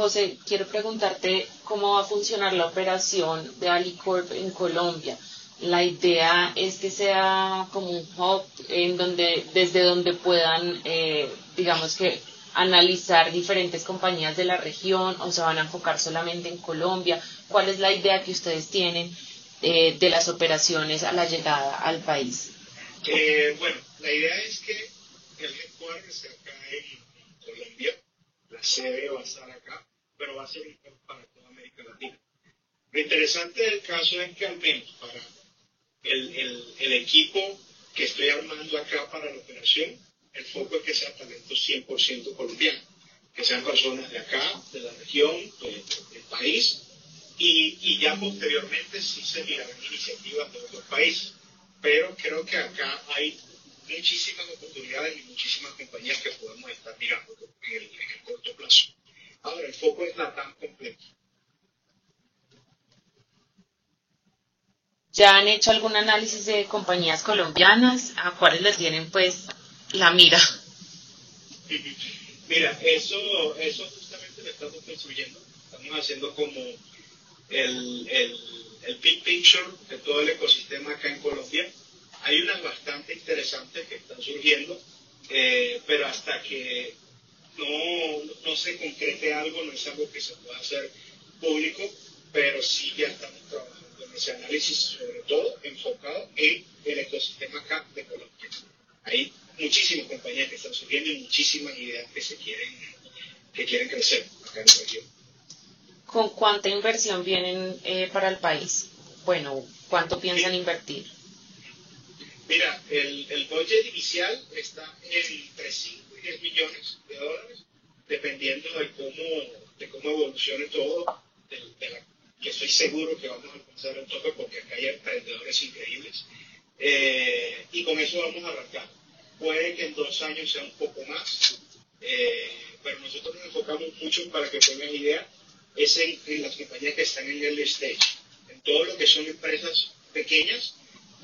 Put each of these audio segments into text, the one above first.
José, quiero preguntarte cómo va a funcionar la operación de Alicorp en Colombia. La idea es que sea como un hub en donde, desde donde puedan, eh, digamos que, analizar diferentes compañías de la región o se van a enfocar solamente en Colombia. ¿Cuál es la idea que ustedes tienen eh, de las operaciones a la llegada al país? Eh, bueno, la idea es que el headquarter esté acá en Colombia, la sede va a estar acá, pero va a ser para toda América Latina. Lo interesante del caso es que al menos para el, el, equipo que estoy armando acá para la operación, el foco es que sea talento 100% colombiano, que sean personas de acá, de la región, del país, y, y, ya posteriormente sí se mirarán iniciativas de otros países. Pero creo que acá hay muchísimas oportunidades y muchísimas compañías que podemos estar mirando en el, corto plazo. Ahora, tan completo. ¿Ya han hecho algún análisis de compañías colombianas? ¿A cuáles les tienen pues la mira? Mira, eso, eso justamente lo estamos construyendo. Estamos haciendo como el, el, el big picture de todo el ecosistema acá en Colombia hay unas bastante interesantes que están surgiendo, eh, pero hasta que no, no, se concrete algo, no es algo que se pueda hacer público, pero sí ya estamos trabajando en ese análisis, sobre todo enfocado en el ecosistema acá de Colombia. Hay muchísimas compañías que están surgiendo y muchísimas ideas que se quieren, que quieren crecer acá en la región. ¿Con cuánta inversión vienen eh, para el país? Bueno, ¿cuánto piensan invertir? Mira, el, el budget inicial está 5 y 10 millones de dólares, dependiendo de cómo, de cómo evolucione todo, que estoy seguro que vamos a alcanzar el tope porque acá hay emprendedores increíbles. Eh, y con eso vamos a arrancar. Puede que en dos años sea un poco más, eh, pero nosotros nos enfocamos mucho para que tengan idea, es en, en las compañías que están en el stage, en todo lo que son empresas pequeñas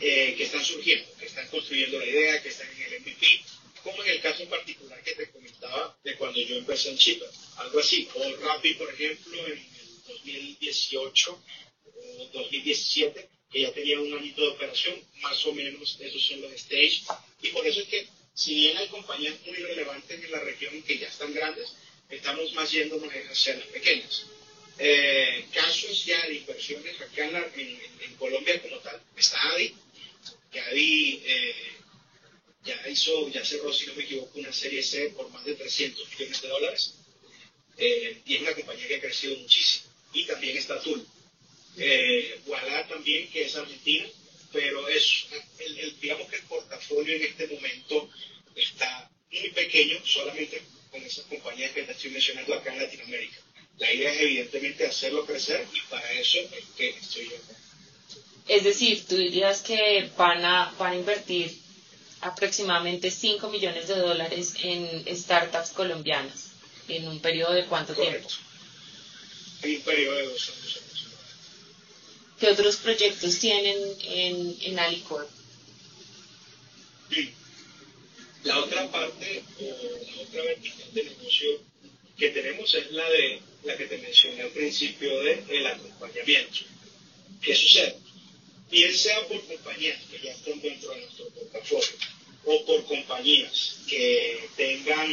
eh, que están surgiendo, que están construyendo la idea, que están en el MVP, como en el caso en particular que te comentaba de cuando yo empecé en Chipper, algo así, o Rappi, por ejemplo, en el 2018 o 2017, que ya tenía un añito de operación, más o menos esos son los stage, y por eso es que si bien hay compañías muy relevantes en la región que ya están grandes, estamos más yéndonos hacia las pequeñas. Eh, casos ya de inversiones acá en, en, Colombia como tal, está ADI, que ahí eh, hizo, ya cerró, si no me equivoco, una serie C por más de 300 millones de dólares. Eh, y es una compañía que ha crecido muchísimo. Y también está Tul. Eh, también, que es argentina, pero es, el, digamos que el portafolio en este momento está muy pequeño, solamente con esas compañías que te estoy mencionando acá en Latinoamérica. La idea es evidentemente hacerlo crecer y para eso es que estoy yo es decir, tú dirías que van a, van a invertir aproximadamente 5 millones de dólares en startups colombianas en un periodo de cuánto tiempo? En un periodo de dos años ¿Qué otros proyectos tienen en, en Alicorp? Sí. La otra parte, o la otra vertical de negocio que tenemos es la de la que te mencioné al principio de el acompañamiento. ¿Qué sucede? bien sea por compañías que ya están dentro de nuestro portafolio o por compañías que tengan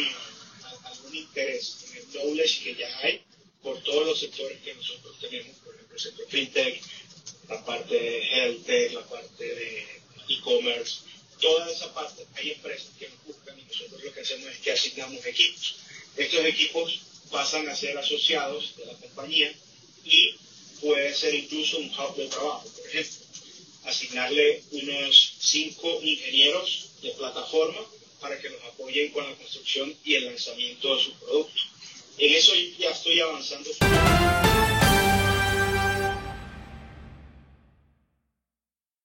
algún interés en el knowledge que ya hay por todos los sectores que nosotros tenemos, por ejemplo, el sector fintech, la parte de health la parte de e-commerce, toda esa parte, hay empresas que nos buscan y nosotros lo que hacemos es que asignamos equipos. Estos equipos pasan a ser asociados de la compañía y puede ser incluso un hub de trabajo, por ejemplo asignarle unos cinco ingenieros de plataforma para que nos apoyen con la construcción y el lanzamiento de su producto. En eso ya estoy avanzando.